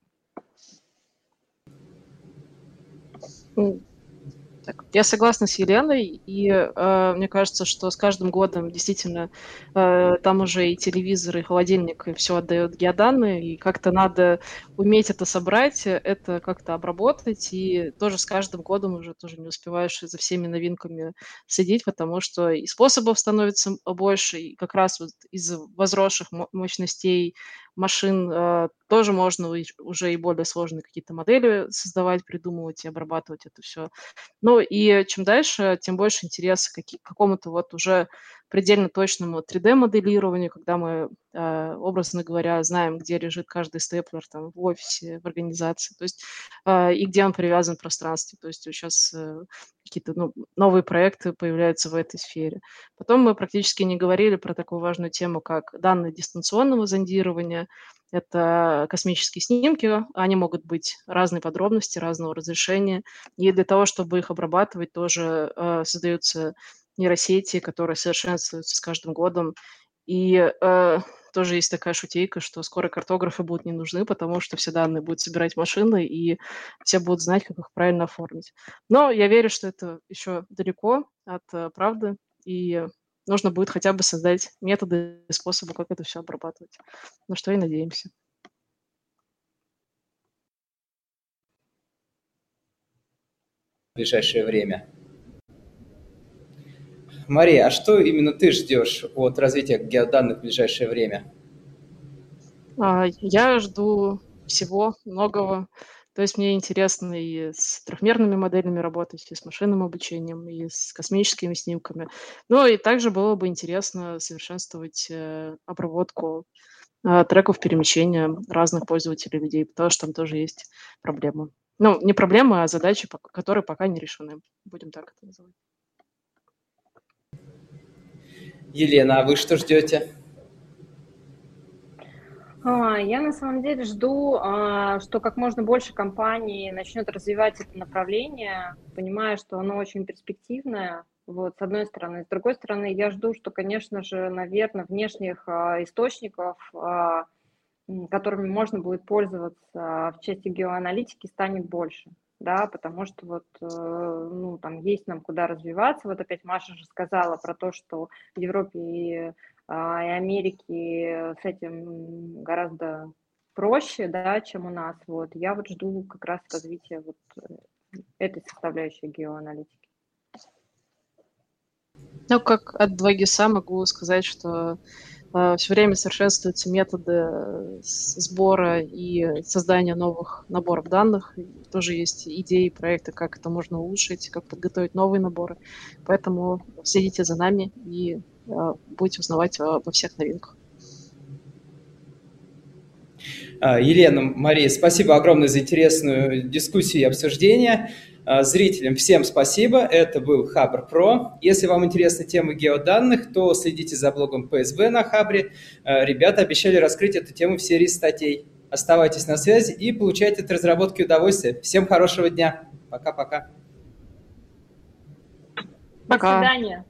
Так, я согласна с Еленой, и э, мне кажется, что с каждым годом действительно э, там уже и телевизор, и холодильник, и все отдает геоданные, и как-то надо уметь это собрать, это как-то обработать, и тоже с каждым годом уже тоже не успеваешь за всеми новинками следить, потому что и способов становится больше, и как раз вот из возросших мощностей машин э, тоже можно уже и более сложные какие-то модели создавать, придумывать и обрабатывать это все. Ну и чем дальше, тем больше интереса к какому-то вот уже предельно точному 3D-моделированию, когда мы, э, образно говоря, знаем, где лежит каждый степлер там, в офисе, в организации, то есть э, и где он привязан в пространстве. То есть сейчас какие-то ну, новые проекты появляются в этой сфере. Потом мы практически не говорили про такую важную тему, как данные дистанционного зондирования. Это космические снимки, они могут быть разной подробности, разного разрешения. И для того, чтобы их обрабатывать, тоже э, создаются нейросети, которые совершенствуются с каждым годом. И э, тоже есть такая шутейка, что скоро картографы будут не нужны, потому что все данные будут собирать машины, и все будут знать, как их правильно оформить. Но я верю, что это еще далеко от э, правды, и нужно будет хотя бы создать методы и способы, как это все обрабатывать. На что и надеемся. В ближайшее время. Мария, а что именно ты ждешь от развития геоданных в ближайшее время? А, я жду всего, многого. То есть мне интересно и с трехмерными моделями работать, и с машинным обучением, и с космическими снимками. Ну и также было бы интересно совершенствовать э, обработку э, треков перемещения разных пользователей людей, потому что там тоже есть проблемы. Ну, не проблемы, а задачи, которые пока не решены. Будем так это называть. Елена, а вы что ждете? А, я на самом деле жду, а, что как можно больше компаний начнет развивать это направление, понимая, что оно очень перспективное, вот, с одной стороны. С другой стороны, я жду, что, конечно же, наверное, внешних а, источников, которыми можно будет пользоваться в части геоаналитики, станет больше да, потому что вот, э, ну, там есть нам куда развиваться. Вот опять Маша же сказала про то, что в Европе и, а, и Америке с этим гораздо проще, да, чем у нас. Вот я вот жду как раз развития вот э, этой составляющей геоаналитики. Ну, как от 2GIS могу сказать, что все время совершенствуются методы э, сбора и создания новых наборов данных. Тоже есть идеи, проекты, как это можно улучшить, как подготовить новые наборы. Поэтому следите за нами и э, будете узнавать обо всех новинках. А, Елена, Мария, спасибо огромное за интересную дискуссию и обсуждение. А, зрителям всем спасибо. Это был Хабр Про. Если вам интересна тема геоданных, то следите за блогом ПСБ на Хабре. А, ребята обещали раскрыть эту тему в серии статей. Оставайтесь на связи и получайте от разработки удовольствие. Всем хорошего дня. Пока-пока. До свидания.